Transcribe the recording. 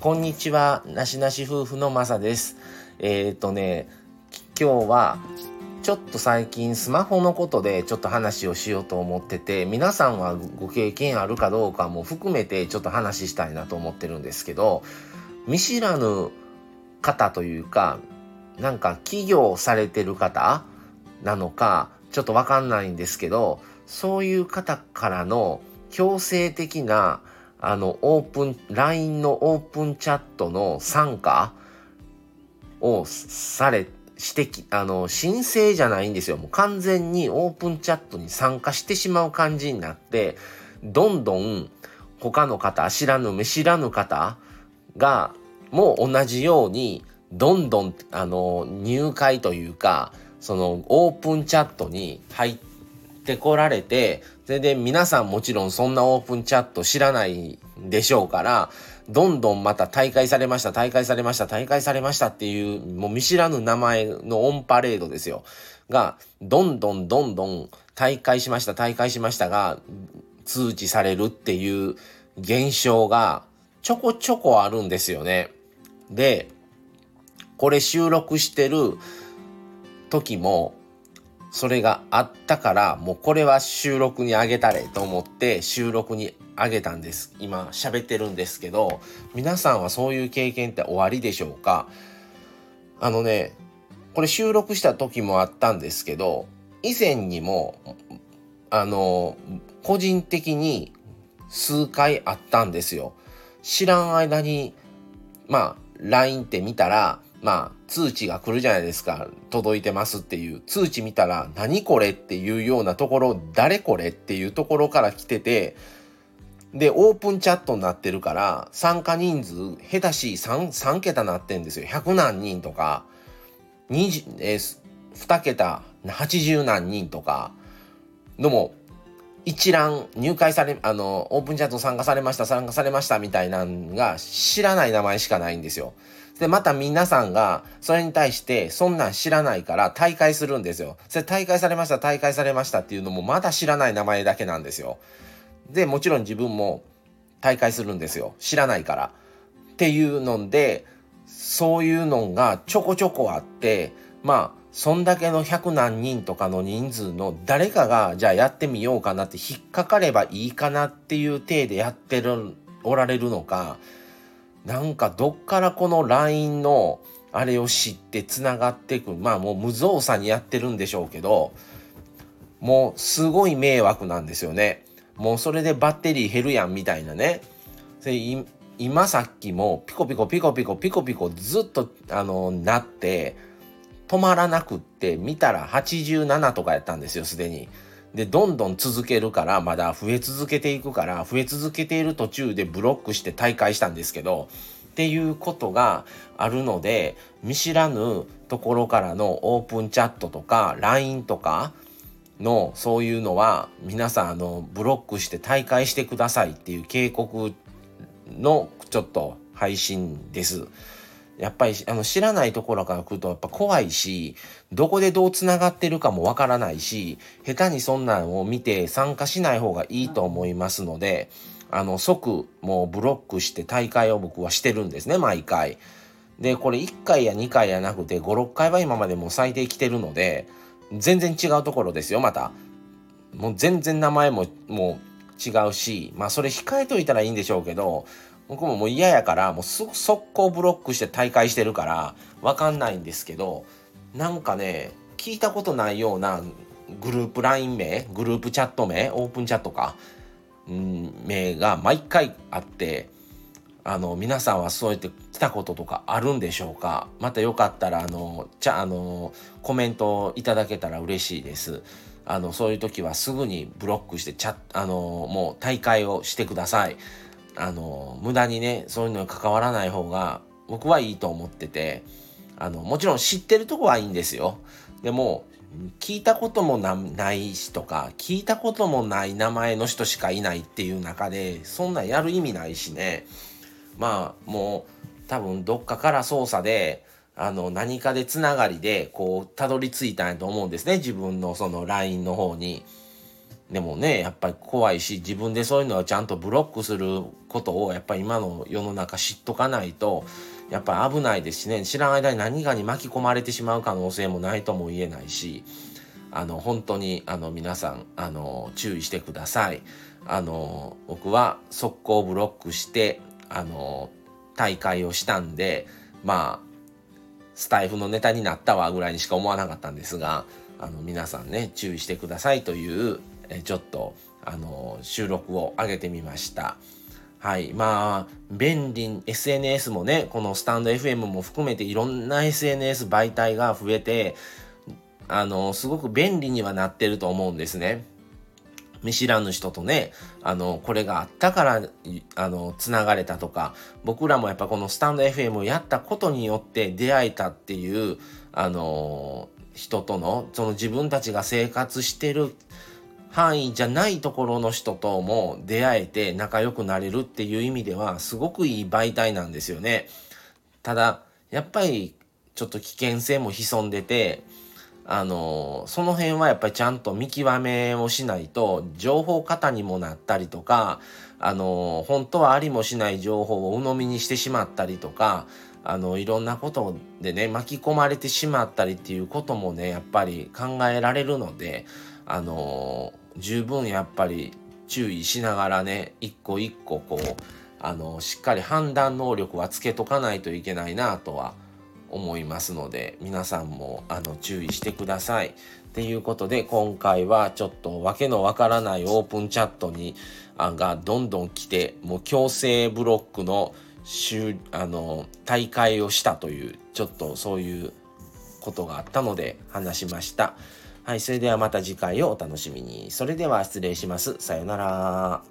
こんにちは、なしなし夫婦のまさです。えっ、ー、とね、今日はちょっと最近スマホのことでちょっと話をしようと思ってて、皆さんはご経験あるかどうかも含めてちょっと話したいなと思ってるんですけど、見知らぬ方というか、なんか起業されてる方なのか、ちょっとわかんないんですけど、そういう方からの強制的なあの、オープン、LINE のオープンチャットの参加をされ、してき、あの、申請じゃないんですよ。もう完全にオープンチャットに参加してしまう感じになって、どんどん他の方、知らぬ見知らぬ方が、もう同じように、どんどん、あの、入会というか、その、オープンチャットに入っててこられて、それで皆さんもちろんそんなオープンチャット知らないでしょうから、どんどんまた大会されました、大会されました、大会されましたっていう、もう見知らぬ名前のオンパレードですよ。が、どんどんどんどん大会しました、大会しましたが、通知されるっていう現象がちょこちょこあるんですよね。で、これ収録してる時も、それがあったからもうこれは収録にあげたれと思って収録にあげたんです。今喋ってるんですけど皆さんはそういう経験って終わりでしょうか？あのねこれ収録した時もあったんですけど以前にもあの個人的に数回あったんですよ。知らん間にまあ LINE って見たらまあ、通知が来るじゃないですか。届いてますっていう。通知見たら、何これっていうようなところ、誰これっていうところから来てて、で、オープンチャットになってるから、参加人数、下手し 3, 3桁なってんですよ。100何人とか、20えー、2桁、80何人とか、のも、一覧入会され、あの、オープンチャット参加されました、参加されましたみたいなんが知らない名前しかないんですよ。で、また皆さんが、それに対して、そんなん知らないから大会するんですよ。それ大会されました、大会されましたっていうのも、まだ知らない名前だけなんですよ。で、もちろん自分も大会するんですよ。知らないから。っていうので、そういうのがちょこちょこあって、まあ、そんだけの100何人とかの人数の誰かが、じゃあやってみようかなって引っかかればいいかなっていう体でやってる、おられるのか、なんかどっからこの LINE のあれを知ってつながっていくまあもう無造作にやってるんでしょうけどもうすごい迷惑なんですよねもうそれでバッテリー減るやんみたいなね今さっきもピコピコピコピコピコピコずっとあのなって止まらなくって見たら87とかやったんですよすでに。で、どんどん続けるから、まだ増え続けていくから、増え続けている途中でブロックして大会したんですけど、っていうことがあるので、見知らぬところからのオープンチャットとか、LINE とかのそういうのは、皆さん、あの、ブロックして大会してくださいっていう警告のちょっと配信です。やっぱりあの知らないところから来るとやっぱ怖いし、どこでどう繋がってるかもわからないし、下手にそんなんを見て参加しない方がいいと思いますので、あの即もうブロックして大会を僕はしてるんですね、毎回。で、これ1回や2回やなくて5、6回は今までもう最低来てるので、全然違うところですよ、また。もう全然名前ももう違うし、まあそれ控えといたらいいんでしょうけど、僕ももう嫌やから、もう速攻ブロックして大会してるから、わかんないんですけど、なんかね、聞いたことないようなグループ LINE 名、グループチャット名、オープンチャットか、うん、名が毎回あって、あの、皆さんはそうやって来たこととかあるんでしょうか？またよかったら、あの、ちゃ、あの、コメントいただけたら嬉しいです。あの、そういう時はすぐにブロックして、チャあの、もう大会をしてください。あの無駄にねそういうのに関わらない方が僕はいいと思っててあのもちろん知ってるとこはいいんですよ。でも聞いたこともないしとか聞いたこともない名前の人しかいないっていう中でそんなやる意味ないしね。まあもう多分どっかから操作であの何かでつながりでこうたどり着いたんやと思うんですね。自分のその LINE の方に。でもねやっぱり怖いし自分でそういうのはちゃんとブロックすることをやっぱり今の世の中知っとかないとやっぱり危ないですしね知らん間に何かに巻き込まれてしまう可能性もないとも言えないしあの本当にあの皆さんあの注意してください。あの僕は速攻ブロックしてあの大会をしたんでまあスタイフのネタになったわぐらいにしか思わなかったんですがあの皆さんね注意してくださいというえちょっとあの収録を上げてみました。はい。まあ、便利、SNS もね、このスタンド FM も含めていろんな SNS 媒体が増えて、あの、すごく便利にはなってると思うんですね。見知らぬ人とね、あの、これがあったから、あの、つながれたとか、僕らもやっぱこのスタンド FM をやったことによって出会えたっていう、あの、人との、その自分たちが生活してる範囲じゃないところの人とも出会えて仲良くなれるっていう意味では、すごくいい媒体なんですよね。ただ、やっぱり、ちょっと危険性も潜んでて、あの、その辺はやっぱりちゃんと見極めをしないと、情報過多にもなったりとか、あの、本当はありもしない情報を鵜呑みにしてしまったりとか、あの、いろんなことでね、巻き込まれてしまったりっていうこともね、やっぱり考えられるので、あの、十分やっぱり注意しながらね、一個一個こう、あの、しっかり判断能力はつけとかないといけないなとは思いますので皆さんもあの注意してください。っていうことで今回はちょっとわけのわからないオープンチャットにあがどんどん来てもう強制ブロックのあの大会をしたというちょっとそういうことがあったので話しました。はい、それではまた次回をお楽しみに。それでは失礼します。さようなら。